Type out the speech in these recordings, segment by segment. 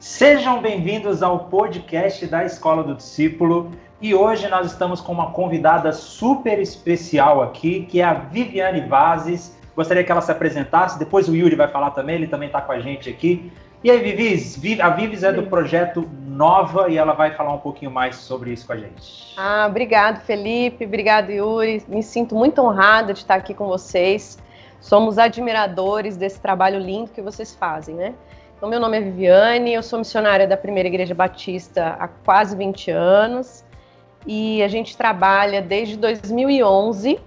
Sejam bem-vindos ao podcast da Escola do Discípulo e hoje nós estamos com uma convidada super especial aqui, que é a Viviane Vazes. Gostaria que ela se apresentasse, depois o Yuri vai falar também, ele também está com a gente aqui. E aí, Vivis, a Vivis é do projeto Nova e ela vai falar um pouquinho mais sobre isso com a gente. Ah, obrigado, Felipe, obrigado, Yuri. Me sinto muito honrada de estar aqui com vocês. Somos admiradores desse trabalho lindo que vocês fazem, né? Então, meu nome é Viviane, eu sou missionária da Primeira Igreja Batista há quase 20 anos e a gente trabalha desde 2011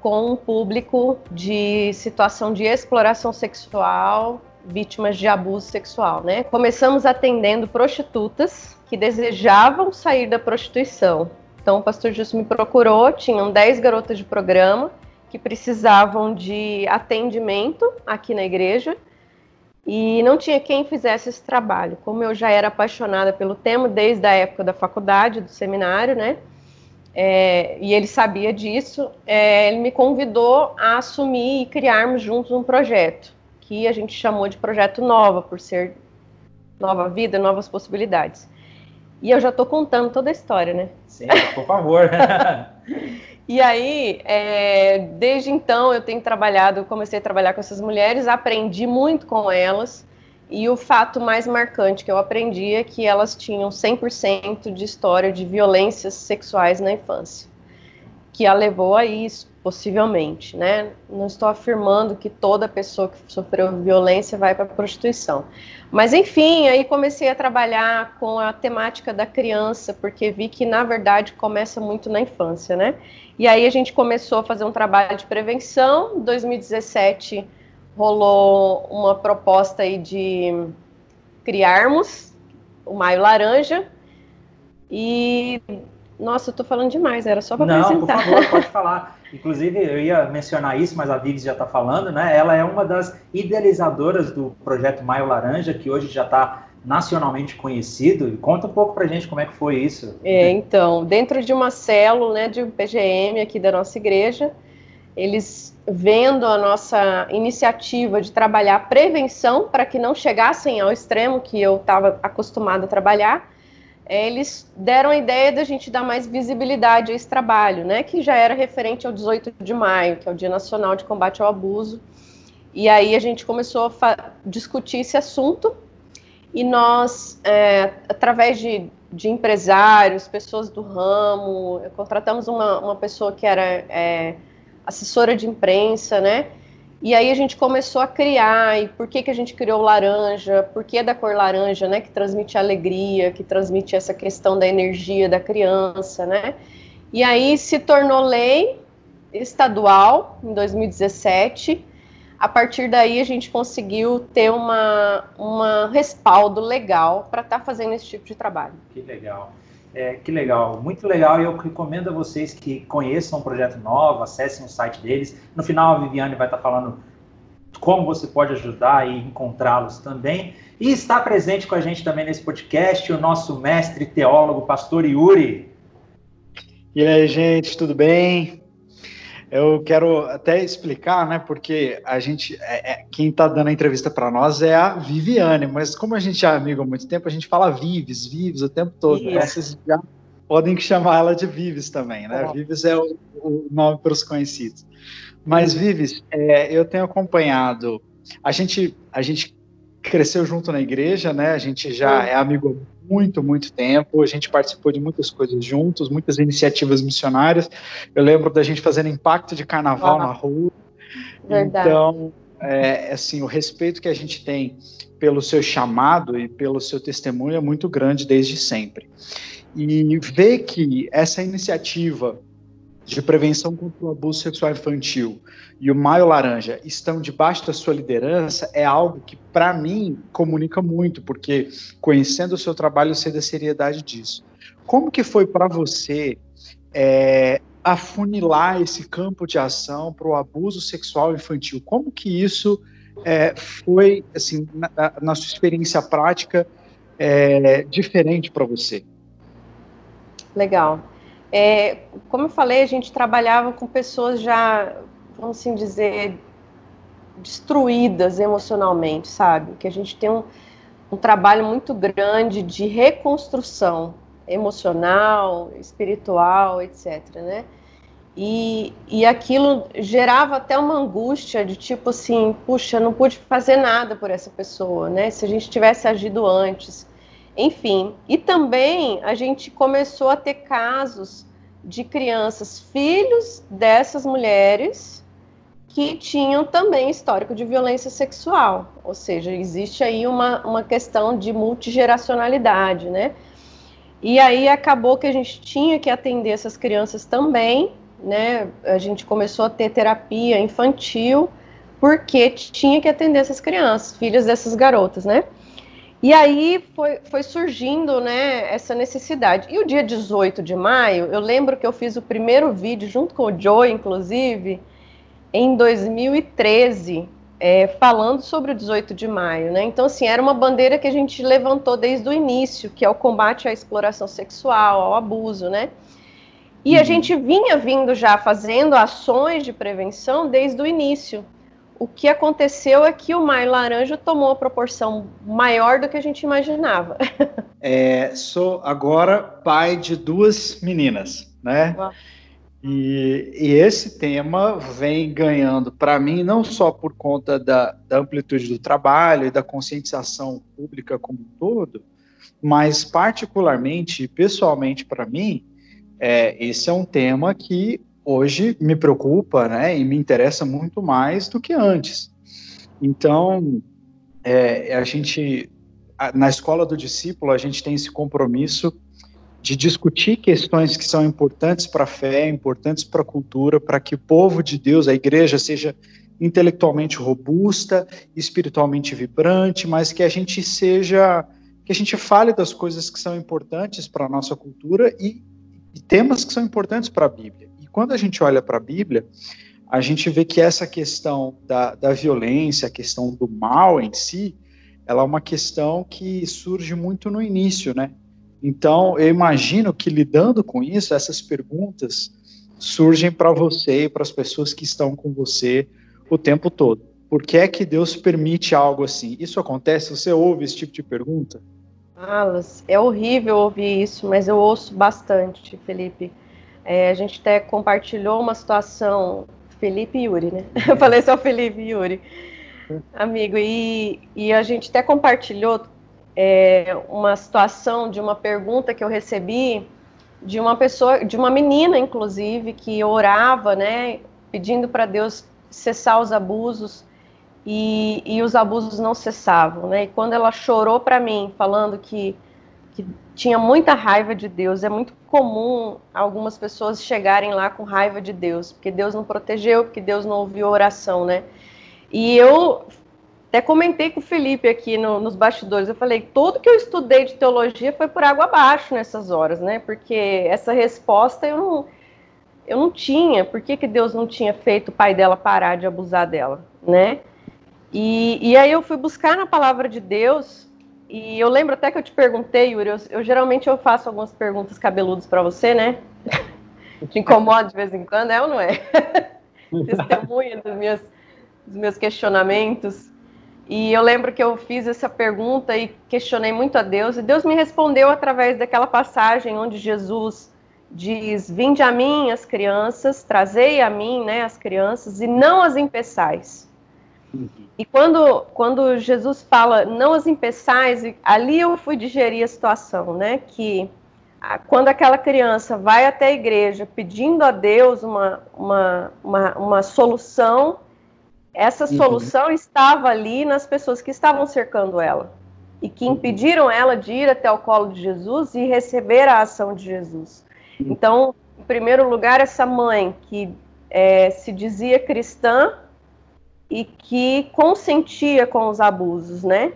com um público de situação de exploração sexual vítimas de abuso sexual, né? Começamos atendendo prostitutas que desejavam sair da prostituição. Então o pastor Justo me procurou, tinham 10 garotas de programa que precisavam de atendimento aqui na igreja e não tinha quem fizesse esse trabalho. Como eu já era apaixonada pelo tema desde a época da faculdade, do seminário, né? É, e ele sabia disso, é, ele me convidou a assumir e criarmos juntos um projeto que a gente chamou de projeto Nova, por ser nova vida, novas possibilidades. E eu já estou contando toda a história, né? Sim, por favor. e aí, é, desde então, eu tenho trabalhado, comecei a trabalhar com essas mulheres, aprendi muito com elas. E o fato mais marcante que eu aprendi é que elas tinham 100% de história de violências sexuais na infância, que a levou a isso, possivelmente, né? Não estou afirmando que toda pessoa que sofreu violência vai para a prostituição. Mas enfim, aí comecei a trabalhar com a temática da criança, porque vi que na verdade começa muito na infância, né? E aí a gente começou a fazer um trabalho de prevenção. Em 2017 rolou uma proposta aí de criarmos o Maio Laranja e nossa, eu tô falando demais, era só para apresentar. Não, por favor, pode falar. Inclusive, eu ia mencionar isso, mas a Vives já está falando, né? Ela é uma das idealizadoras do projeto Maio Laranja, que hoje já está nacionalmente conhecido. E conta um pouco para gente como é que foi isso. É, então, dentro de uma célula né, de um PGM aqui da nossa igreja, eles vendo a nossa iniciativa de trabalhar prevenção para que não chegassem ao extremo que eu estava acostumada a trabalhar, eles deram a ideia da gente dar mais visibilidade a esse trabalho, né, que já era referente ao 18 de maio, que é o Dia Nacional de Combate ao Abuso. E aí a gente começou a discutir esse assunto e nós, é, através de, de, empresários, pessoas do ramo, contratamos uma, uma pessoa que era é, assessora de imprensa, né, e aí a gente começou a criar, e por que, que a gente criou laranja, por que da cor laranja, né, que transmite alegria, que transmite essa questão da energia da criança, né? E aí se tornou lei estadual em 2017. A partir daí a gente conseguiu ter uma, uma respaldo legal para estar tá fazendo esse tipo de trabalho. Que legal. É, que legal, muito legal. E eu recomendo a vocês que conheçam o Projeto Nova, acessem o site deles. No final, a Viviane vai estar falando como você pode ajudar e encontrá-los também. E está presente com a gente também nesse podcast o nosso mestre teólogo, pastor Yuri. E aí, gente, tudo bem? Eu quero até explicar, né? Porque a gente, é, é, quem está dando a entrevista para nós é a Viviane, mas como a gente é amigo há muito tempo, a gente fala Vives, Vives o tempo todo. Né? Vocês já podem chamar ela de Vives também, né? Oh. Vives é o, o nome para os conhecidos. Mas Vives, é, eu tenho acompanhado. A gente, a gente cresceu junto na igreja, né? A gente já é amigo muito, muito tempo. A gente participou de muitas coisas juntos, muitas iniciativas missionárias. Eu lembro da gente fazendo impacto de carnaval ah, na rua. Verdade. Então, é, assim, o respeito que a gente tem pelo seu chamado e pelo seu testemunho é muito grande desde sempre. E ver que essa iniciativa de prevenção contra o abuso sexual infantil e o Maio Laranja estão debaixo da sua liderança é algo que, para mim, comunica muito, porque conhecendo o seu trabalho, eu sei da seriedade disso. Como que foi para você é, afunilar esse campo de ação para o abuso sexual infantil? Como que isso é, foi, assim, na, na, sua experiência prática, é, diferente para você? Legal. É, como eu falei, a gente trabalhava com pessoas já, vamos assim dizer, destruídas emocionalmente, sabe? Que a gente tem um, um trabalho muito grande de reconstrução emocional, espiritual, etc. Né? E, e aquilo gerava até uma angústia de tipo assim, puxa, não pude fazer nada por essa pessoa, né? Se a gente tivesse agido antes. Enfim, e também a gente começou a ter casos de crianças, filhos dessas mulheres, que tinham também histórico de violência sexual. Ou seja, existe aí uma, uma questão de multigeracionalidade, né? E aí acabou que a gente tinha que atender essas crianças também, né? A gente começou a ter terapia infantil, porque tinha que atender essas crianças, filhas dessas garotas, né? E aí foi, foi surgindo né, essa necessidade. E o dia 18 de maio, eu lembro que eu fiz o primeiro vídeo junto com o Joe, inclusive, em 2013, é, falando sobre o 18 de maio. Né? Então, assim, era uma bandeira que a gente levantou desde o início, que é o combate à exploração sexual, ao abuso, né? E a uhum. gente vinha vindo já fazendo ações de prevenção desde o início o que aconteceu é que o Maio Laranja tomou uma proporção maior do que a gente imaginava. É, sou agora pai de duas meninas, né? E, e, esse tema vem ganhando para mim, não só por conta da, da, amplitude do trabalho e da conscientização pública como um todo, mas particularmente, pessoalmente para mim, é, esse é um tema que hoje me preocupa, né, e me interessa muito mais do que antes. Então, é, a gente, na escola do discípulo, a gente tem esse compromisso de discutir questões que são importantes para a fé, importantes para a cultura, para que o povo de Deus, a igreja, seja intelectualmente robusta, espiritualmente vibrante, mas que a gente seja, que a gente fale das coisas que são importantes para a nossa cultura e, e temas que são importantes para a Bíblia quando a gente olha para a Bíblia, a gente vê que essa questão da, da violência, a questão do mal em si, ela é uma questão que surge muito no início, né? Então, eu imagino que lidando com isso, essas perguntas surgem para você e para as pessoas que estão com você o tempo todo. Por que é que Deus permite algo assim? Isso acontece? Você ouve esse tipo de pergunta? Alas, é horrível ouvir isso, mas eu ouço bastante, Felipe. É, a gente até compartilhou uma situação, Felipe e Yuri, né? Eu falei só Felipe e Yuri, amigo, e, e a gente até compartilhou é, uma situação de uma pergunta que eu recebi de uma pessoa, de uma menina, inclusive, que orava, né, pedindo para Deus cessar os abusos e, e os abusos não cessavam, né? E quando ela chorou para mim, falando que que tinha muita raiva de Deus. É muito comum algumas pessoas chegarem lá com raiva de Deus, porque Deus não protegeu, porque Deus não ouviu a oração, né? E eu até comentei com o Felipe aqui no, nos bastidores, eu falei, tudo que eu estudei de teologia foi por água abaixo nessas horas, né? Porque essa resposta eu não, eu não tinha. Por que, que Deus não tinha feito o pai dela parar de abusar dela, né? E, e aí eu fui buscar na palavra de Deus e eu lembro até que eu te perguntei, Yuri, eu, eu geralmente eu faço algumas perguntas cabeludas para você, né? te incomoda de vez em quando, é ou não é? Testemunha dos meus, dos meus questionamentos. E eu lembro que eu fiz essa pergunta e questionei muito a Deus, e Deus me respondeu através daquela passagem onde Jesus diz: Vinde a mim as crianças, trazei a mim né, as crianças, e não as impeçais. Uhum. E quando, quando Jesus fala, não as impeçais, ali eu fui digerir a situação, né? Que quando aquela criança vai até a igreja pedindo a Deus uma, uma, uma, uma solução, essa uhum. solução estava ali nas pessoas que estavam cercando ela e que uhum. impediram ela de ir até o colo de Jesus e receber a ação de Jesus. Uhum. Então, em primeiro lugar, essa mãe que é, se dizia cristã, e que consentia com os abusos, né?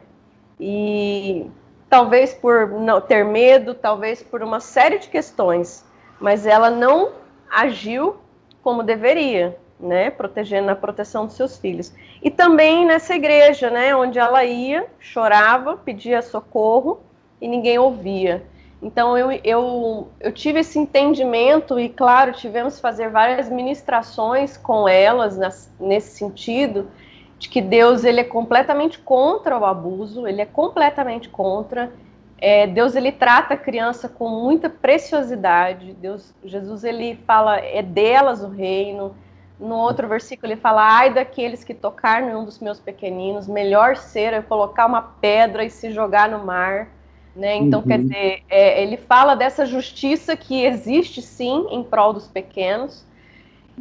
E talvez por não ter medo, talvez por uma série de questões, mas ela não agiu como deveria, né? Protegendo a proteção dos seus filhos. E também nessa igreja, né? Onde ela ia, chorava, pedia socorro e ninguém ouvia. Então eu, eu, eu tive esse entendimento e, claro, tivemos que fazer várias ministrações com elas nas, nesse sentido. de que Deus ele é completamente contra o abuso, ele é completamente contra. É, Deus ele trata a criança com muita preciosidade. Deus, Jesus ele fala é delas o reino. No outro versículo ele fala: ai daqueles que tocar um dos meus pequeninos, melhor ser eu colocar uma pedra e se jogar no mar. Né? Então, uhum. quer dizer, é, ele fala dessa justiça que existe sim em prol dos pequenos,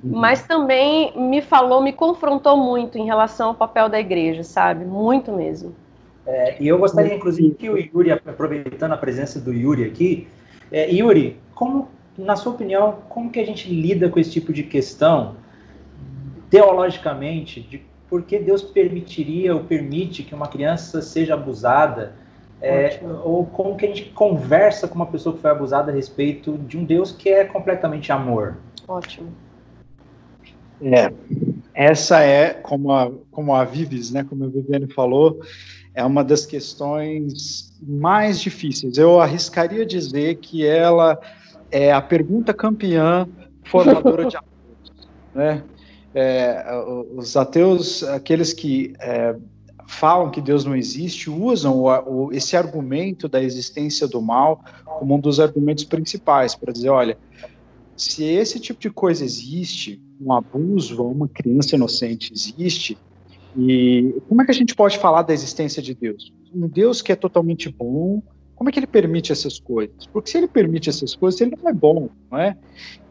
uhum. mas também me falou, me confrontou muito em relação ao papel da igreja, sabe? Muito mesmo. É, e eu gostaria, inclusive, que o Yuri, aproveitando a presença do Yuri aqui, é, Yuri, como, na sua opinião, como que a gente lida com esse tipo de questão, teologicamente, de por que Deus permitiria ou permite que uma criança seja abusada é, ou como que a gente conversa com uma pessoa que foi abusada a respeito de um Deus que é completamente amor. Ótimo. É, essa é, como a, como a Vives, né, como a Viviane falou, é uma das questões mais difíceis. Eu arriscaria dizer que ela é a pergunta campeã formadora de ateus. Né? É, os ateus, aqueles que é, falam que Deus não existe usam o, o, esse argumento da existência do mal como um dos argumentos principais para dizer, olha, se esse tipo de coisa existe, um abuso a uma criança inocente existe, e como é que a gente pode falar da existência de Deus? Um Deus que é totalmente bom, como é que ele permite essas coisas? Porque se ele permite essas coisas, ele não é bom, não é?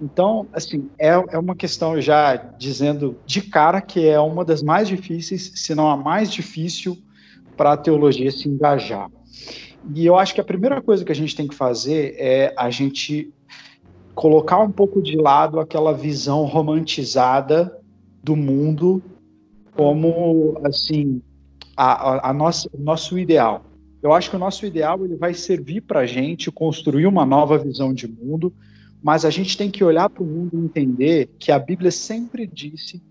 Então, assim, é, é uma questão já dizendo de cara que é uma das mais difíceis, se não a mais difícil, para a teologia se engajar. E eu acho que a primeira coisa que a gente tem que fazer é a gente colocar um pouco de lado aquela visão romantizada do mundo como, assim, a, a, a o nosso ideal eu acho que o nosso ideal ele vai servir para a gente construir uma nova visão de mundo, mas a gente tem que olhar para o mundo e entender que a Bíblia sempre disse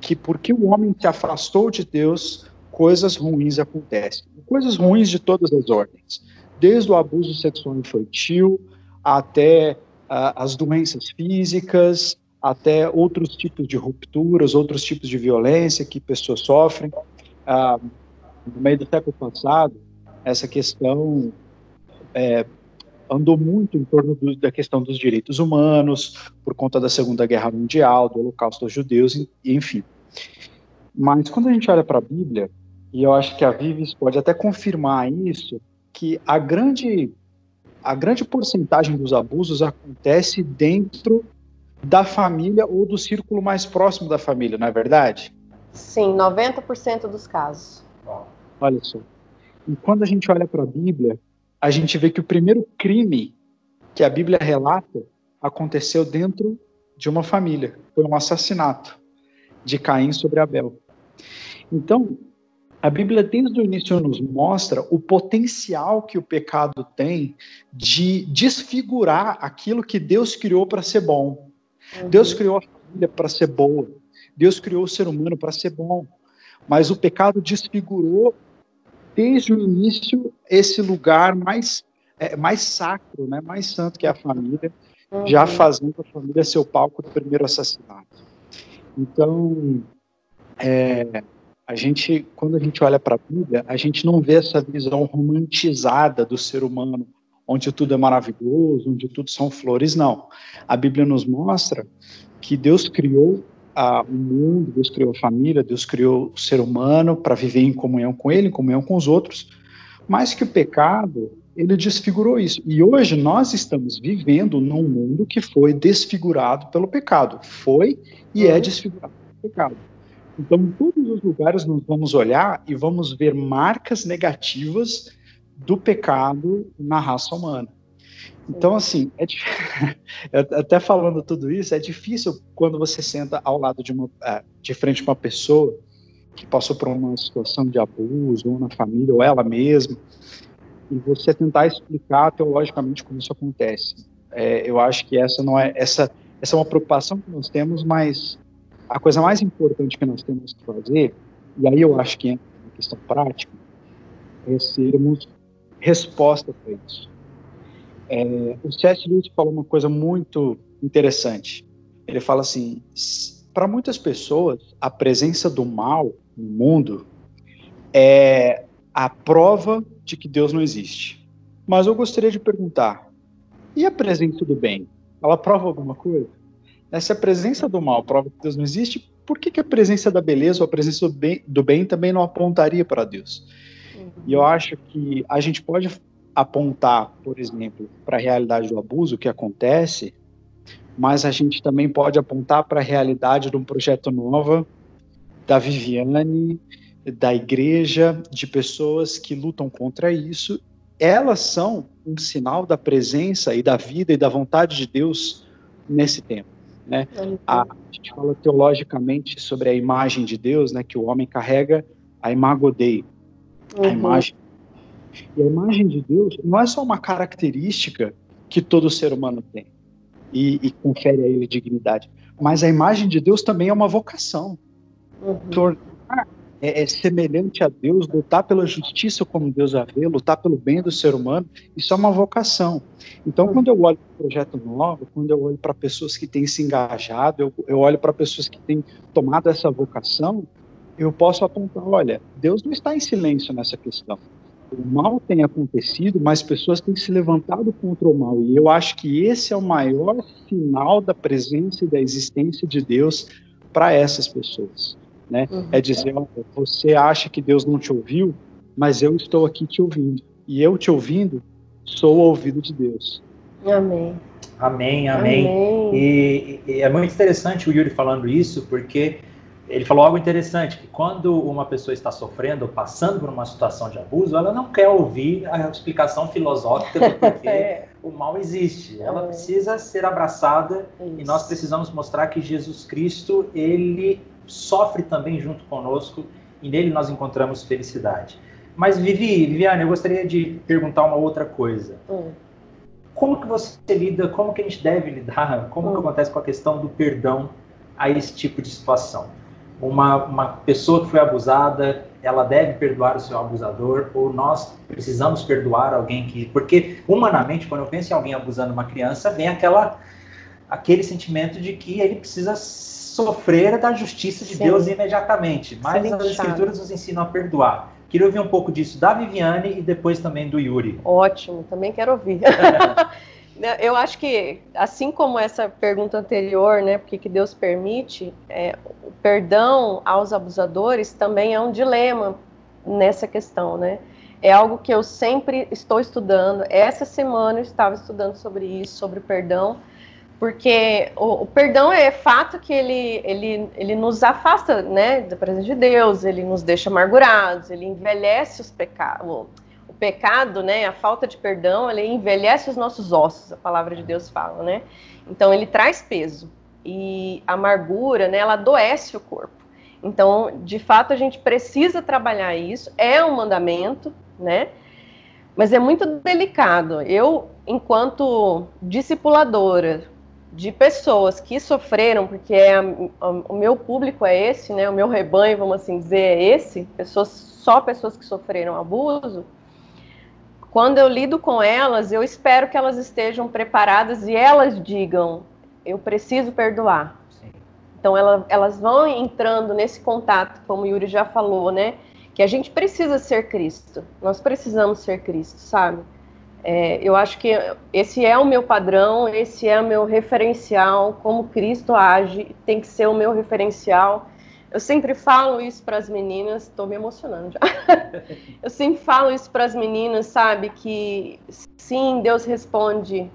que porque o homem se afastou de Deus, coisas ruins acontecem. Coisas ruins de todas as ordens, desde o abuso sexual infantil até uh, as doenças físicas, até outros tipos de rupturas, outros tipos de violência que pessoas sofrem. Uh, no meio do século passado, essa questão é, andou muito em torno do, da questão dos direitos humanos, por conta da Segunda Guerra Mundial, do Holocausto dos Judeus, enfim. Mas quando a gente olha para a Bíblia, e eu acho que a Vives pode até confirmar isso, que a grande, a grande porcentagem dos abusos acontece dentro da família ou do círculo mais próximo da família, não é verdade? Sim, 90% dos casos. Olha só. E quando a gente olha para a Bíblia, a gente vê que o primeiro crime que a Bíblia relata aconteceu dentro de uma família. Foi um assassinato de Caim sobre Abel. Então, a Bíblia desde o início nos mostra o potencial que o pecado tem de desfigurar aquilo que Deus criou para ser bom. Uhum. Deus criou a família para ser boa. Deus criou o ser humano para ser bom. Mas o pecado desfigurou desde o início esse lugar mais é, mais sacro, né, mais santo que é a família, uhum. já fazendo a família seu palco do primeiro assassinato. Então, é, a gente, quando a gente olha para a Bíblia, a gente não vê essa visão romantizada do ser humano, onde tudo é maravilhoso, onde tudo são flores, não. A Bíblia nos mostra que Deus criou o mundo, Deus criou a família, Deus criou o ser humano para viver em comunhão com Ele, em comunhão com os outros, mas que o pecado ele desfigurou isso. E hoje nós estamos vivendo num mundo que foi desfigurado pelo pecado. Foi e é desfigurado pelo pecado. Então, em todos os lugares nós vamos olhar e vamos ver marcas negativas do pecado na raça humana. Então, assim, é até falando tudo isso, é difícil quando você senta ao lado de uma, é, de frente a uma pessoa que passou por uma situação de abuso, ou na família, ou ela mesma, e você tentar explicar teologicamente como isso acontece. É, eu acho que essa não é essa essa é uma preocupação que nós temos, mas a coisa mais importante que nós temos que fazer, e aí eu acho que entra na questão prática, é sermos resposta para isso. É, o C.S. Lewis falou uma coisa muito interessante. Ele fala assim: para muitas pessoas, a presença do mal no mundo é a prova de que Deus não existe. Mas eu gostaria de perguntar: e a presença do bem? Ela prova alguma coisa? Se a presença do mal prova que Deus não existe, por que, que a presença da beleza ou a presença do bem, do bem também não apontaria para Deus? Uhum. E eu acho que a gente pode apontar, por exemplo, para a realidade do abuso que acontece, mas a gente também pode apontar para a realidade de um projeto novo da Viviane, da igreja, de pessoas que lutam contra isso. Elas são um sinal da presença e da vida e da vontade de Deus nesse tempo. Né? A, a, gente fala teologicamente sobre a imagem de Deus, né, que o homem carrega a imago Dei, uhum. a imagem. E a imagem de Deus não é só uma característica que todo ser humano tem e, e confere a ele dignidade, mas a imagem de Deus também é uma vocação. Uhum. Tornar é, é, semelhante a Deus, lutar pela justiça como Deus a vê, lutar pelo bem do ser humano, isso é uma vocação. Então, quando eu olho para o projeto novo, quando eu olho para pessoas que têm se engajado, eu, eu olho para pessoas que têm tomado essa vocação, eu posso apontar: olha, Deus não está em silêncio nessa questão. O mal tem acontecido, mas pessoas têm se levantado contra o mal. E eu acho que esse é o maior sinal da presença e da existência de Deus para essas pessoas né? Uhum. É dizer, você acha que Deus não te ouviu, mas eu estou aqui te ouvindo. E eu te ouvindo, sou o ouvido de Deus. Amém. Amém, amém. amém. E, e, é muito interessante o Yuri falando isso, porque ele falou algo interessante, que quando uma pessoa está sofrendo ou passando por uma situação de abuso, ela não quer ouvir a explicação filosófica do porquê é. o mal existe. Ela é. precisa ser abraçada isso. e nós precisamos mostrar que Jesus Cristo, ele sofre também junto conosco e nele nós encontramos felicidade. Mas Vivi, Viviane, eu gostaria de perguntar uma outra coisa. Hum. Como que você lida, como que a gente deve lidar, como hum. que acontece com a questão do perdão a esse tipo de situação? Uma, uma pessoa que foi abusada, ela deve perdoar o seu abusador ou nós precisamos perdoar alguém que... Porque, humanamente, quando eu penso em alguém abusando uma criança, vem aquela aquele sentimento de que ele precisa sofrer da justiça de Sim. Deus imediatamente. Mas Sim, as escrituras nos ensinam a perdoar. Queria ouvir um pouco disso da Viviane e depois também do Yuri. Ótimo, também quero ouvir. Eu acho que, assim como essa pergunta anterior, né, porque que Deus permite, é, o perdão aos abusadores também é um dilema nessa questão, né? É algo que eu sempre estou estudando. Essa semana eu estava estudando sobre isso, sobre perdão, porque o, o, perdão é fato que ele, ele, ele nos afasta né, da presença de Deus, ele nos deixa amargurados, ele envelhece os pecados. Pecado, né, a falta de perdão, ele envelhece os nossos ossos, a palavra de Deus fala, né? Então ele traz peso. E a amargura, né, ela adoece o corpo. Então, de fato, a gente precisa trabalhar isso, é um mandamento, né? Mas é muito delicado. Eu, enquanto discipuladora, de pessoas que sofreram, porque é a, a, o meu público é esse, né? O meu rebanho, vamos assim dizer, é esse, pessoas só pessoas que sofreram abuso. Quando eu lido com elas, eu espero que elas estejam preparadas e elas digam: eu preciso perdoar. Sim. Então ela, elas vão entrando nesse contato, como o Yuri já falou, né? Que a gente precisa ser Cristo. Nós precisamos ser Cristo, sabe? É, eu acho que esse é o meu padrão, esse é o meu referencial, como Cristo age, tem que ser o meu referencial. Eu sempre falo isso para as meninas, estou me emocionando já. eu sempre falo isso para as meninas, sabe, que sim, Deus responde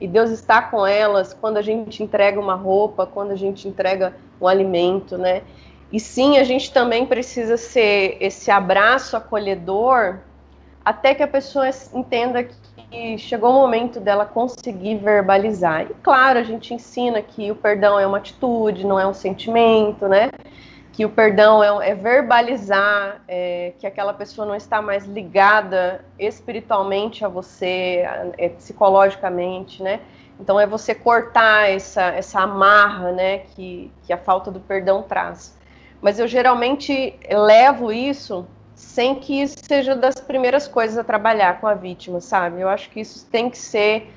e Deus está com elas quando a gente entrega uma roupa, quando a gente entrega um alimento, né? E sim, a gente também precisa ser esse abraço acolhedor até que a pessoa entenda que chegou o momento dela conseguir verbalizar. E claro, a gente ensina que o perdão é uma atitude, não é um sentimento, né? Que o perdão é, é verbalizar, é, que aquela pessoa não está mais ligada espiritualmente a você, é, psicologicamente, né? Então é você cortar essa, essa amarra, né, que, que a falta do perdão traz. Mas eu geralmente levo isso sem que isso seja das primeiras coisas a trabalhar com a vítima, sabe? Eu acho que isso tem que ser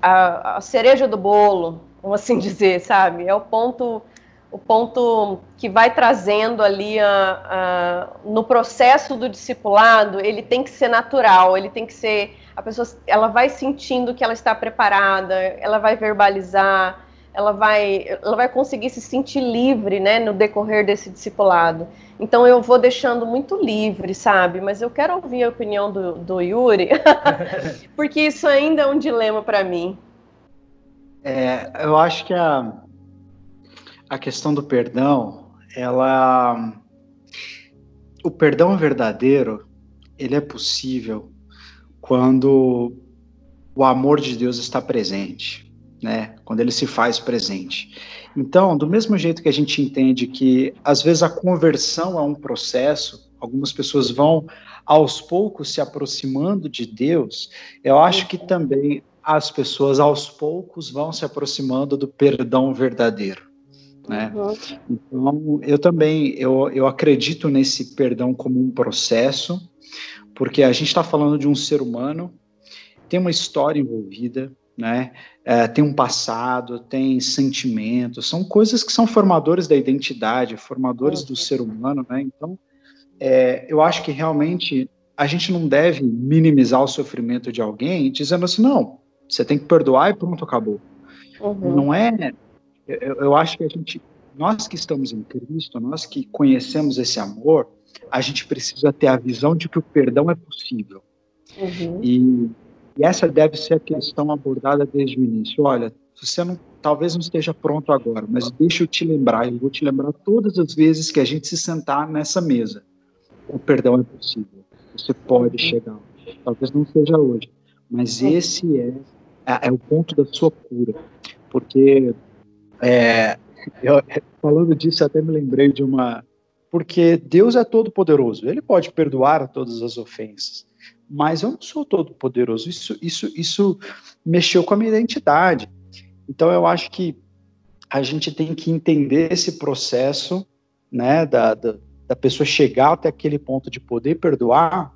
a, a cereja do bolo, vamos assim dizer, sabe? É o ponto o ponto que vai trazendo ali a, a, no processo do discipulado, ele tem que ser natural, ele tem que ser a pessoa, ela vai sentindo que ela está preparada, ela vai verbalizar, ela vai, ela vai conseguir se sentir livre, né, no decorrer desse discipulado. Então eu vou deixando muito livre, sabe? Mas eu quero ouvir a opinião do, do Yuri, porque isso ainda é um dilema para mim. É, eu acho que a, a questão do perdão, ela, o perdão verdadeiro, ele é possível quando o amor de Deus está presente né? Quando ele se faz presente. Então, do mesmo jeito que a gente entende que às vezes a conversão é um processo, algumas pessoas vão aos poucos se aproximando de Deus, eu acho que também as pessoas aos poucos vão se aproximando do perdão verdadeiro. Né? Uhum. Então, eu também eu, eu acredito nesse perdão como um processo, porque a gente está falando de um ser humano, tem uma história envolvida, né? É, tem um passado, tem sentimentos, são coisas que são formadores da identidade, formadores do ser humano, né? Então, é, eu acho que realmente a gente não deve minimizar o sofrimento de alguém dizendo assim, não, você tem que perdoar e pronto, acabou. Uhum. Não é. Eu, eu acho que a gente, nós que estamos em Cristo, nós que conhecemos esse amor, a gente precisa ter a visão de que o perdão é possível. Uhum. E e essa deve ser a questão abordada desde o início. Olha, você não, talvez não esteja pronto agora, mas deixa eu te lembrar, eu vou te lembrar todas as vezes que a gente se sentar nessa mesa. O perdão é possível. Você pode chegar. Talvez não seja hoje, mas esse é, é, é o ponto da sua cura. Porque, é, eu, falando disso, até me lembrei de uma. Porque Deus é todo poderoso, ele pode perdoar todas as ofensas mas eu não sou todo poderoso. Isso, isso, isso mexeu com a minha identidade. Então eu acho que a gente tem que entender esse processo, né, da, da, da pessoa chegar até aquele ponto de poder perdoar,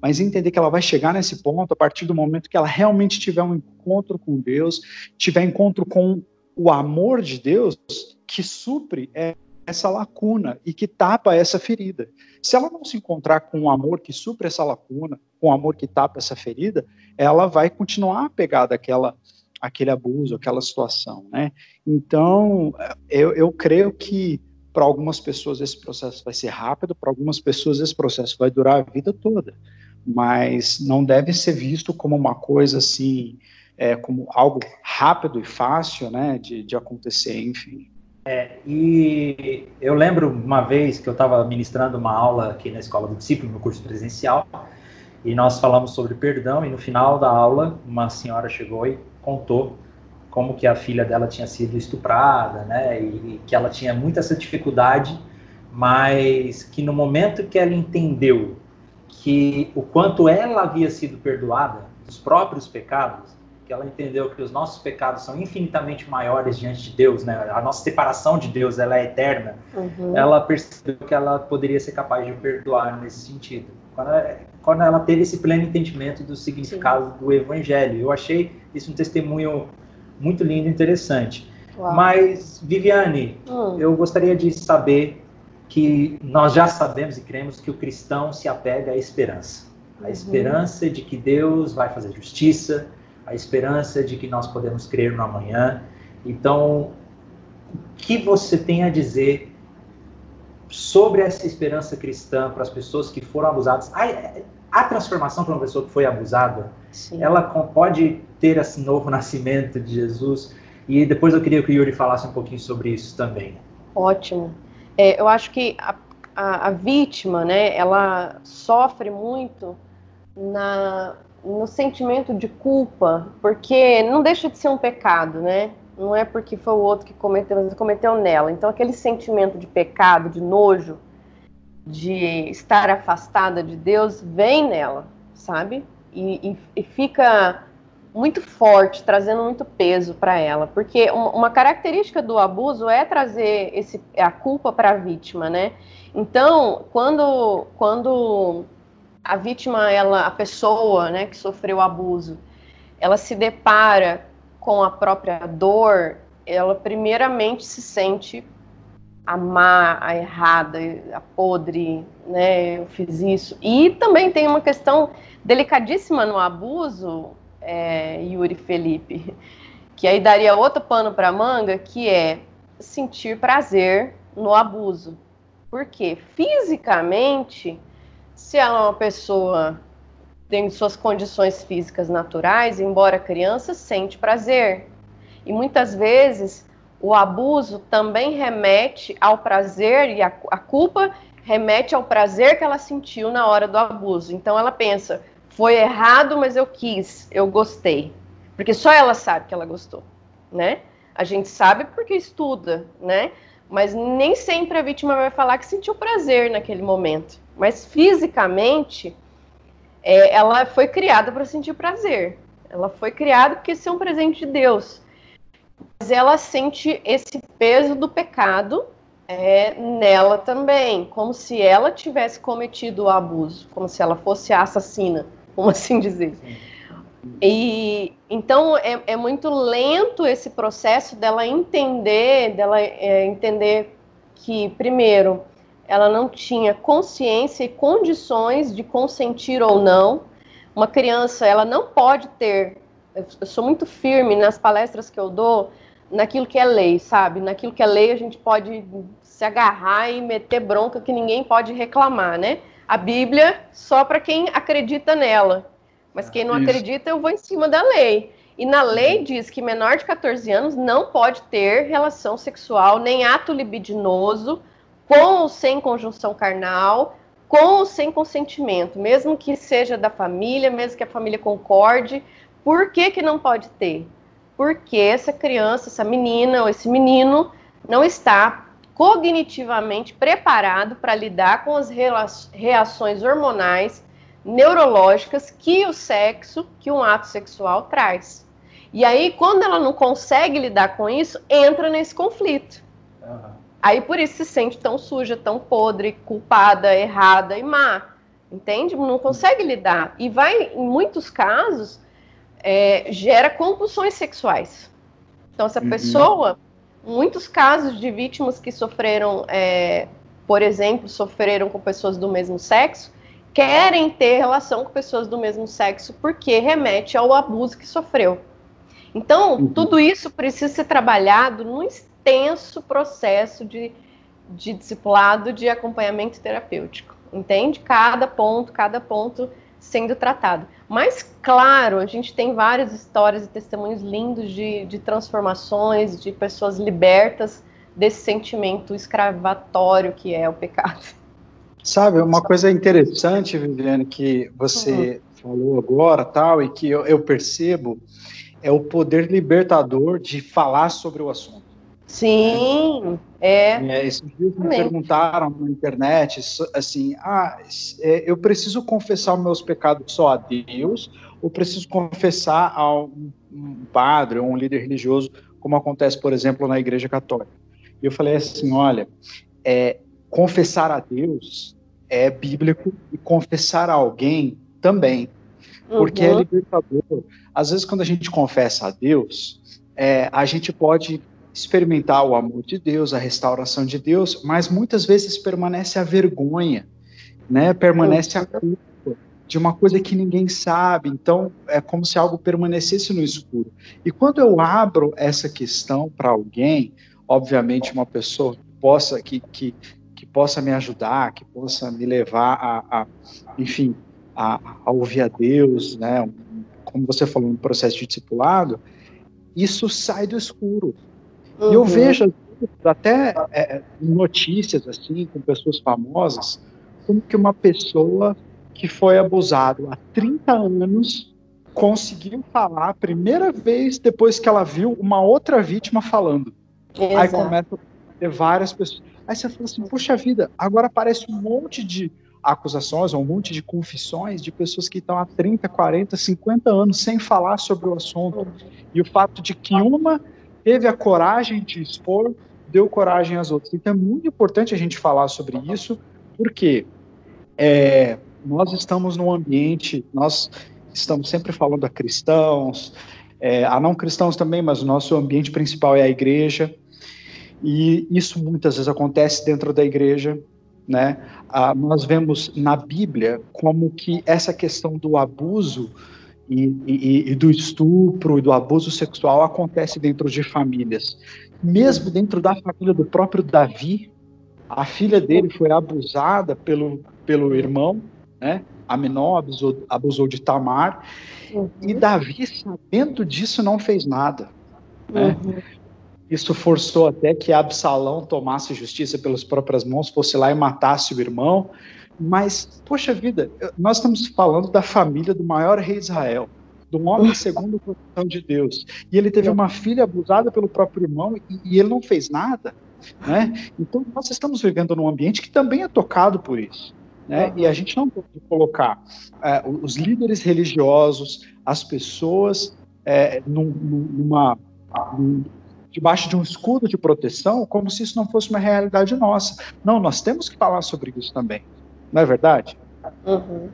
mas entender que ela vai chegar nesse ponto a partir do momento que ela realmente tiver um encontro com Deus, tiver encontro com o amor de Deus que supre essa lacuna e que tapa essa ferida. Se ela não se encontrar com um amor que supre essa lacuna, com um amor que tapa essa ferida, ela vai continuar apegada àquela, àquele abuso, àquela situação, né? Então, eu, eu creio que para algumas pessoas esse processo vai ser rápido, para algumas pessoas esse processo vai durar a vida toda, mas não deve ser visto como uma coisa assim, é, como algo rápido e fácil, né, de, de acontecer, enfim. É, e eu lembro uma vez que eu estava ministrando uma aula aqui na Escola do Discípulo, no curso presencial, e nós falamos sobre perdão, e no final da aula, uma senhora chegou e contou como que a filha dela tinha sido estuprada, né, e, e que ela tinha muita essa dificuldade, mas que no momento que ela entendeu que o quanto ela havia sido perdoada dos próprios pecados, que ela entendeu que os nossos pecados são infinitamente maiores diante de Deus, né? A nossa separação de Deus, ela é eterna. Uhum. Ela percebeu que ela poderia ser capaz de perdoar nesse sentido. Quando ela, quando ela teve esse pleno entendimento do significado Sim. do Evangelho, eu achei isso um testemunho muito lindo e interessante. Uau. Mas, Viviane, hum. eu gostaria de saber que nós já sabemos e cremos que o cristão se apega à esperança. A uhum. esperança de que Deus vai fazer justiça, a esperança de que nós podemos crer no amanhã. Então, o que você tem a dizer sobre essa esperança cristã para as pessoas que foram abusadas? A, a transformação para uma pessoa que foi abusada, Sim. ela pode ter esse novo nascimento de Jesus. E depois eu queria que o Yuri falasse um pouquinho sobre isso também. Ótimo. É, eu acho que a, a, a vítima, né, ela sofre muito na, no sentimento de culpa, porque não deixa de ser um pecado, né? Não é porque foi o outro que cometeu, mas cometeu nela. Então, aquele sentimento de pecado, de nojo, de estar afastada de Deus, vem nela, sabe? E, e, e fica muito forte, trazendo muito peso para ela, porque uma característica do abuso é trazer esse, a culpa para a vítima, né? Então, quando, quando a vítima, ela, a pessoa, né, que sofreu abuso, ela se depara com a própria dor, ela primeiramente se sente a má, a errada, a podre, né? Eu fiz isso. E também tem uma questão delicadíssima no abuso, é, Yuri Felipe, que aí daria outro pano para manga, que é sentir prazer no abuso. Porque fisicamente, se ela é uma pessoa tem suas condições físicas naturais, embora criança, sente prazer. E muitas vezes o abuso também remete ao prazer e a, a culpa remete ao prazer que ela sentiu na hora do abuso. Então ela pensa, foi errado, mas eu quis, eu gostei. Porque só ela sabe que ela gostou, né? A gente sabe porque estuda, né? Mas nem sempre a vítima vai falar que sentiu prazer naquele momento. Mas fisicamente, é, ela foi criada para sentir prazer. Ela foi criada porque isso é um presente de Deus mas ela sente esse peso do pecado é, nela também, como se ela tivesse cometido o abuso, como se ela fosse a assassina, como assim dizer. E então é, é muito lento esse processo dela entender, dela é, entender que primeiro ela não tinha consciência e condições de consentir ou não. Uma criança ela não pode ter eu sou muito firme nas palestras que eu dou naquilo que é lei, sabe? Naquilo que é lei a gente pode se agarrar e meter bronca que ninguém pode reclamar, né? A Bíblia só para quem acredita nela. Mas quem não Isso. acredita, eu vou em cima da lei. E na lei uhum. diz que menor de 14 anos não pode ter relação sexual, nem ato libidinoso, com ou sem conjunção carnal, com ou sem consentimento, mesmo que seja da família, mesmo que a família concorde, por que, que não pode ter? Porque essa criança, essa menina ou esse menino não está cognitivamente preparado para lidar com as reações hormonais neurológicas que o sexo, que um ato sexual traz. E aí, quando ela não consegue lidar com isso, entra nesse conflito. Uhum. Aí por isso se sente tão suja, tão podre, culpada, errada e má. Entende? Não consegue lidar. E vai, em muitos casos, é, gera compulsões sexuais. Então, essa uhum. pessoa, muitos casos de vítimas que sofreram, é, por exemplo, sofreram com pessoas do mesmo sexo, querem ter relação com pessoas do mesmo sexo porque remete ao abuso que sofreu. Então, uhum. tudo isso precisa ser trabalhado num extenso processo de, de discipulado de acompanhamento terapêutico. Entende? Cada ponto, cada ponto sendo tratado. Mas, claro, a gente tem várias histórias e testemunhos lindos de, de transformações, de pessoas libertas desse sentimento escravatório que é o pecado. Sabe, uma coisa interessante, Viviane, que você uhum. falou agora, tal, e que eu, eu percebo, é o poder libertador de falar sobre o assunto. Sim, é. é esses dias me perguntaram na internet, assim, ah, é, eu preciso confessar os meus pecados só a Deus ou preciso confessar a um, um padre ou um líder religioso, como acontece, por exemplo, na Igreja Católica? E eu falei assim, olha, é, confessar a Deus é bíblico e confessar a alguém também, porque é uhum. é libertador. Às vezes, quando a gente confessa a Deus, é, a gente pode experimentar o amor de Deus, a restauração de Deus, mas muitas vezes permanece a vergonha, né? Permanece a culpa de uma coisa que ninguém sabe. Então, é como se algo permanecesse no escuro. E quando eu abro essa questão para alguém, obviamente uma pessoa que possa que, que, que possa me ajudar, que possa me levar a, a enfim, a, a, ouvir a Deus, né? Como você falou no processo de discipulado, isso sai do escuro. Uhum. E eu uhum. vejo até é, notícias assim com pessoas famosas, como que uma pessoa que foi abusada há 30 anos conseguiu falar a primeira vez depois que ela viu uma outra vítima falando. Exato. Aí começa a ter várias pessoas. Aí você fala assim, puxa vida, agora aparece um monte de acusações, um monte de confissões de pessoas que estão há 30, 40, 50 anos sem falar sobre o assunto. E o fato de que uma teve a coragem de expor, deu coragem às outras. Então é muito importante a gente falar sobre isso, porque é, nós estamos num ambiente, nós estamos sempre falando a cristãos, é, a não cristãos também, mas o nosso ambiente principal é a igreja. E isso muitas vezes acontece dentro da igreja, né? Ah, nós vemos na Bíblia como que essa questão do abuso e, e, e, do estupro e do abuso sexual acontece dentro de famílias. Mesmo dentro da família do próprio Davi, a filha dele foi abusada pelo, pelo irmão, né? Aminon abusou, abusou de Tamar, uhum. e Davi, sabendo disso, não fez nada. Né? Uhum. Isso forçou até que Absalão tomasse justiça pelas próprias mãos, fosse lá e matasse o irmão. Mas, poxa vida, nós estamos falando da família do maior rei Israel, do homem segundo o coração de Deus. E ele teve uma filha abusada pelo próprio irmão e, e ele não fez nada. Né? Então, nós estamos vivendo num ambiente que também é tocado por isso. Né? E a gente não pode colocar é, os líderes religiosos, as pessoas, é, num, numa, num, debaixo de um escudo de proteção, como se isso não fosse uma realidade nossa. Não, nós temos que falar sobre isso também. Não é verdade? Uhum.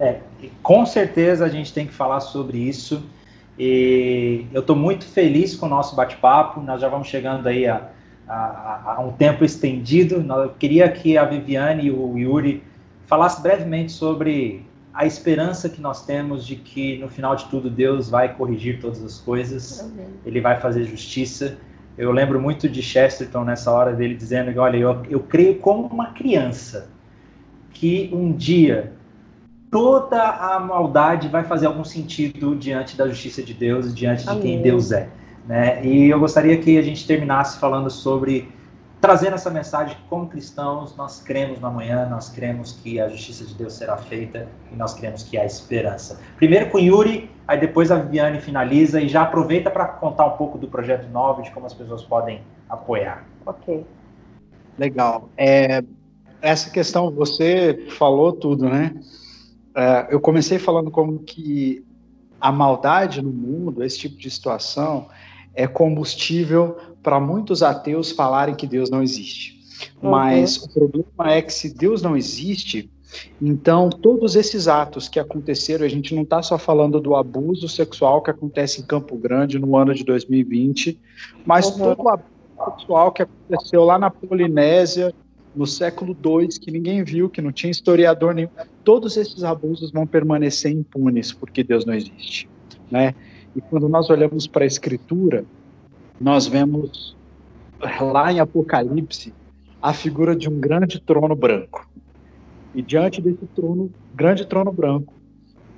É, com certeza a gente tem que falar sobre isso. E eu estou muito feliz com o nosso bate-papo. Nós já vamos chegando aí a, a, a, um tempo estendido. Eu queria que a Viviane e o Yuri falassem brevemente sobre a esperança que nós temos de que no final de tudo Deus vai corrigir todas as coisas, uhum. Ele vai fazer justiça. Eu lembro muito de Chesterton nessa hora dele dizendo: olha, eu, eu creio como uma criança que um dia toda a maldade vai fazer algum sentido diante da justiça de Deus, diante Amém. de quem Deus é. Né? E eu gostaria que a gente terminasse falando sobre trazendo essa mensagem que, como cristãos, nós cremos no amanhã, nós cremos que a justiça de Deus será feita e nós cremos que há esperança. Primeiro com Yuri, aí depois a Viviane finaliza e já aproveita para contar um pouco do projeto novo, de como as pessoas podem apoiar. Ok. Legal. É, essa questão, você falou tudo, né? É, eu comecei falando como que a maldade no mundo, esse tipo de situação, é combustível para muitos ateus falarem que Deus não existe. Uhum. Mas o problema é que se Deus não existe, então todos esses atos que aconteceram, a gente não está só falando do abuso sexual que acontece em Campo Grande no ano de 2020, mas uhum. todo o abuso sexual que aconteceu lá na Polinésia no século II, que ninguém viu, que não tinha historiador nenhum, todos esses abusos vão permanecer impunes porque Deus não existe, né? E quando nós olhamos para a Escritura, nós vemos lá em Apocalipse a figura de um grande trono branco. E diante desse trono, grande trono branco,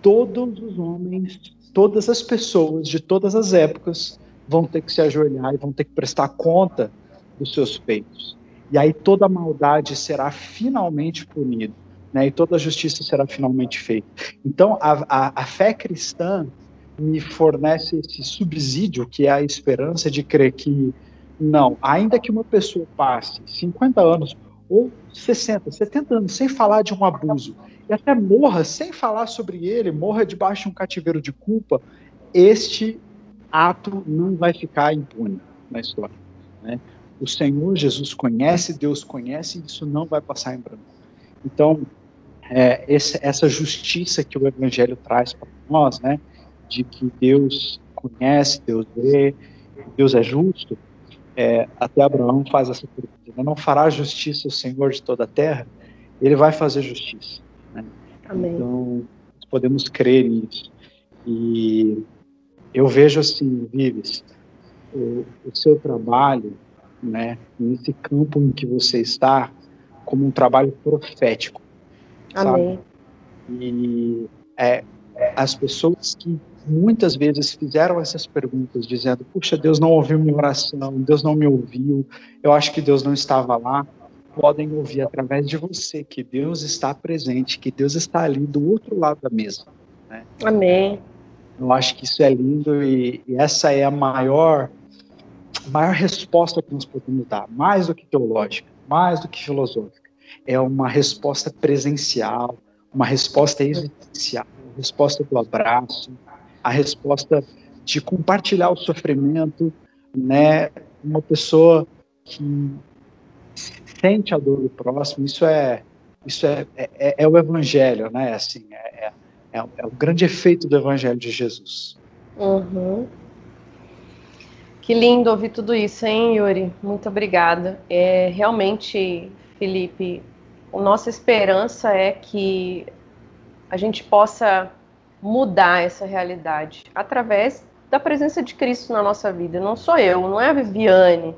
todos os homens, todas as pessoas de todas as épocas vão ter que se ajoelhar e vão ter que prestar conta dos seus feitos. E aí toda maldade será finalmente punida, né? E toda justiça será finalmente feita. Então a, a, a fé cristã me fornece esse subsídio, que é a esperança de crer que, não, ainda que uma pessoa passe 50 anos ou 60, 70 anos sem falar de um abuso, e até morra sem falar sobre ele, morra debaixo de um cativeiro de culpa, este ato não vai ficar impune na história. Né? O Senhor Jesus conhece, Deus conhece, e isso não vai passar em branco. Então, é, esse, essa justiça que o Evangelho traz para nós, né? De que Deus conhece, Deus vê, Deus é justo, é, até Abraão faz essa pergunta: né? não fará justiça o Senhor de toda a terra? Ele vai fazer justiça. Né? Amém. Então, podemos crer nisso. E eu vejo assim, Vives, o, o seu trabalho, né, nesse campo em que você está, como um trabalho profético. Amém. Sabe? E é, as pessoas que muitas vezes fizeram essas perguntas, dizendo: Puxa, Deus não ouviu minha oração, Deus não me ouviu, eu acho que Deus não estava lá. Podem ouvir através de você que Deus está presente, que Deus está ali do outro lado da mesa. Né? Amém. Eu acho que isso é lindo e, e essa é a maior, maior resposta que nós podemos dar, mais do que teológica, mais do que filosófica. É uma resposta presencial, uma resposta existencial, uma resposta do abraço, a resposta de compartilhar o sofrimento, né? Uma pessoa que sente a dor do próximo, isso é isso é, é, é o evangelho, né? Assim, é, é, é, o grande efeito do evangelho de Jesus. Uhum. Que lindo ouvir tudo isso, hein, Yuri? Muito obrigada. É, realmente, Felipe, a nossa esperança é que a gente possa mudar essa realidade através da presença de Cristo na nossa vida. Não sou eu, não é a Viviane,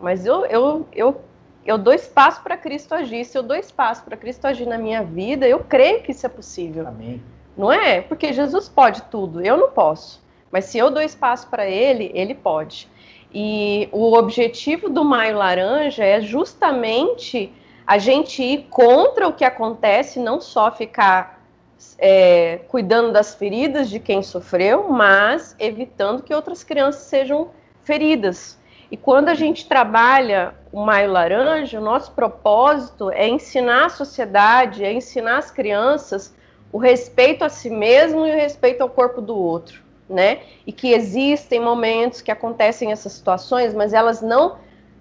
mas eu, eu, eu, eu dou espaço para Cristo agir. Se eu dou espaço para Cristo agir na minha vida, eu creio que isso é possível. Amém. Não é? Porque Jesus pode tudo, eu não posso. Mas se eu dou espaço para ele, ele pode. E o objetivo do Maio Laranja é justamente a gente ir contra o que acontece, não só ficar é, cuidando das feridas de quem sofreu, mas evitando que outras crianças sejam feridas. E quando a gente trabalha o Maio Laranja, o nosso propósito é ensinar a sociedade, é ensinar as crianças o respeito a si mesmo e o respeito ao corpo do outro né? E que existem momentos que acontecem essas situações, mas elas não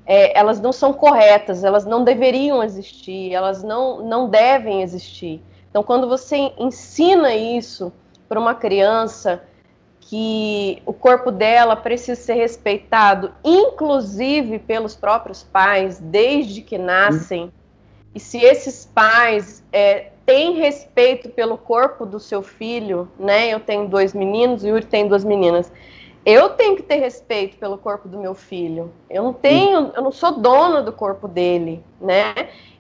é, elas não são corretas, elas não deveriam existir, elas não, não devem existir. Então, quando você ensina isso para uma criança que o corpo dela precisa ser respeitado, inclusive pelos próprios pais, desde que nascem, e se esses pais é, tem respeito pelo corpo do seu filho, né? Eu tenho dois meninos, o Yuri tem duas meninas. Eu tenho que ter respeito pelo corpo do meu filho. Eu não tenho, eu não sou dona do corpo dele, né?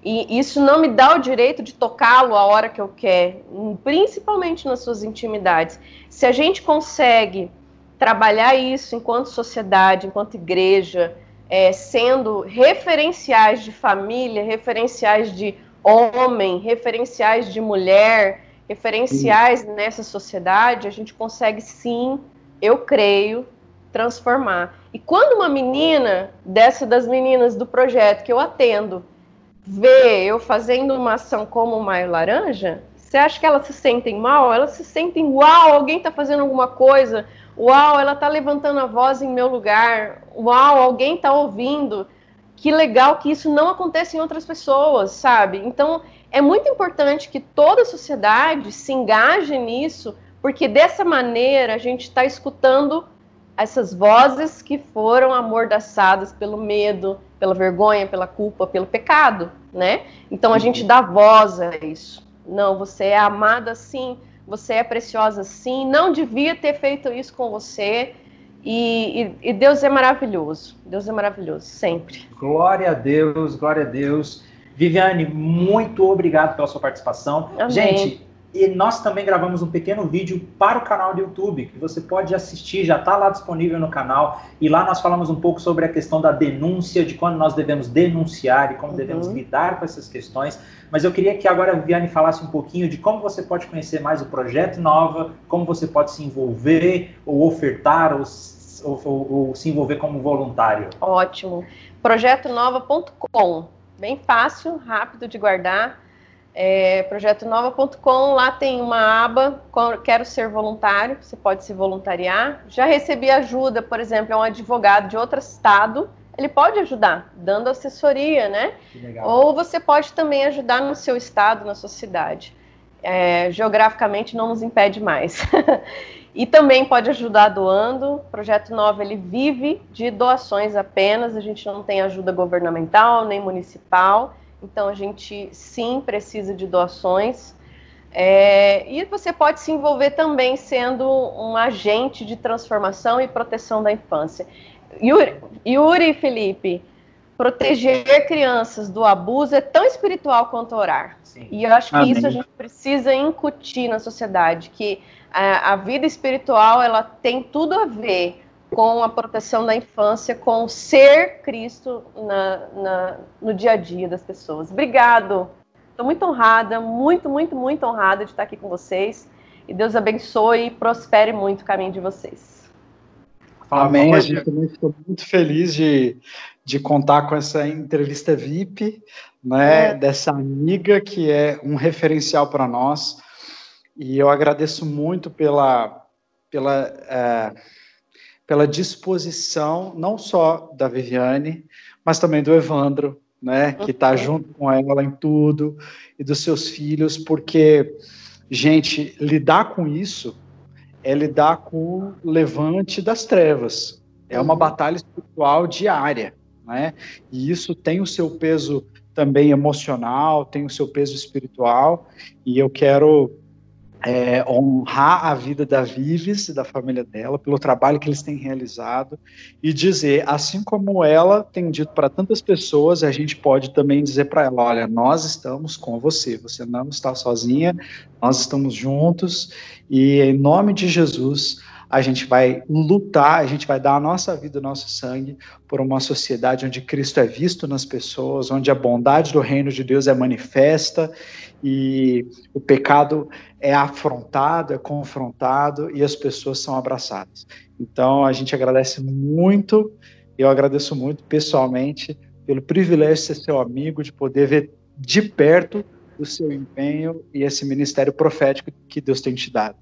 E isso não me dá o direito de tocá-lo a hora que eu quero, principalmente nas suas intimidades. Se a gente consegue trabalhar isso enquanto sociedade, enquanto igreja, é, sendo referenciais de família, referenciais de homem, referenciais de mulher, referenciais nessa sociedade, a gente consegue sim, eu creio, transformar. E quando uma menina, dessa das meninas do projeto que eu atendo, vê eu fazendo uma ação como o Maio Laranja, você acha que elas se sentem mal? Elas se sentem, uau, alguém está fazendo alguma coisa, uau, ela está levantando a voz em meu lugar, uau, alguém está ouvindo que legal que isso não aconteça em outras pessoas, sabe? Então, é muito importante que toda a sociedade se engaje nisso, porque dessa maneira a gente está escutando essas vozes que foram amordaçadas pelo medo, pela vergonha, pela culpa, pelo pecado, né? Então a gente dá voz a isso. Não, você é amada sim, você é preciosa sim, não devia ter feito isso com você. E, e, e, Deus é maravilhoso. Deus é maravilhoso, sempre. Glória a Deus, glória a Deus. Viviane, muito obrigado pela sua participação. Amém. Gente, e nós também gravamos um pequeno vídeo para o canal do YouTube, que você pode assistir, já está lá disponível no canal. E lá nós falamos um pouco sobre a questão da denúncia, de quando nós devemos denunciar e como uhum. devemos lidar com essas questões. Mas eu queria que agora a Viviane falasse um pouquinho de como você pode conhecer mais o Projeto Nova, como você pode se envolver, ou ofertar, ou, ou, ou, ou se envolver como voluntário. Ótimo. Projetonova.com, bem fácil, rápido de guardar é, projetonova.com, lá tem uma aba, quero ser voluntário, você pode se voluntariar. Já recebi ajuda, por exemplo, é um advogado de outro estado, ele pode ajudar, dando assessoria, né? Ou você pode também ajudar no seu estado, na sua cidade. É, geograficamente não nos impede mais. e também pode ajudar doando. O Projeto Nova ele vive de doações apenas, a gente não tem ajuda governamental nem municipal. Então a gente sim precisa de doações. É, e você pode se envolver também sendo um agente de transformação e proteção da infância. Yuri, Yuri e Felipe, proteger crianças do abuso é tão espiritual quanto orar. Sim. E eu acho que Amém. isso a gente precisa incutir na sociedade, que a, a vida espiritual ela tem tudo a ver com a proteção da infância, com ser Cristo na, na, no dia a dia das pessoas. Obrigado. Estou muito honrada, muito, muito, muito honrada de estar aqui com vocês. E Deus abençoe e prospere muito o caminho de vocês. Amém. A gente também ficou muito feliz de, de contar com essa entrevista VIP, né, é. dessa amiga que é um referencial para nós. E eu agradeço muito pela, pela é, pela disposição não só da Viviane, mas também do Evandro, né, que está junto com ela em tudo, e dos seus filhos, porque, gente, lidar com isso é lidar com o levante das trevas, É uma batalha espiritual diária, né? E isso tem o seu peso também emocional, tem o seu peso espiritual, e eu quero é, honrar a vida da Vives e da família dela pelo trabalho que eles têm realizado e dizer, assim como ela tem dito para tantas pessoas, a gente pode também dizer para ela: olha, nós estamos com você, você não está sozinha, nós estamos juntos e em nome de Jesus a gente vai lutar, a gente vai dar a nossa vida, o nosso sangue por uma sociedade onde Cristo é visto nas pessoas, onde a bondade do reino de Deus é manifesta e o pecado é afrontado, é confrontado e as pessoas são abraçadas. Então a gente agradece muito, eu agradeço muito pessoalmente pelo privilégio de ser seu amigo, de poder ver de perto o seu empenho e esse ministério profético que Deus tem te dado.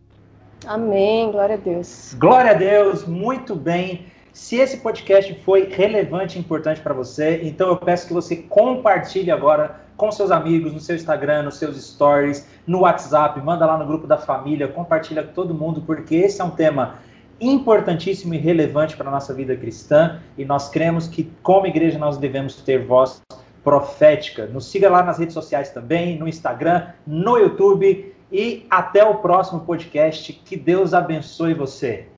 Amém, glória a Deus. Glória a Deus, muito bem. Se esse podcast foi relevante e importante para você, então eu peço que você compartilhe agora com seus amigos, no seu Instagram, nos seus stories, no WhatsApp, manda lá no grupo da família, compartilha com todo mundo, porque esse é um tema importantíssimo e relevante para a nossa vida cristã e nós cremos que, como igreja, nós devemos ter voz profética. Nos siga lá nas redes sociais também, no Instagram, no YouTube e até o próximo podcast. Que Deus abençoe você.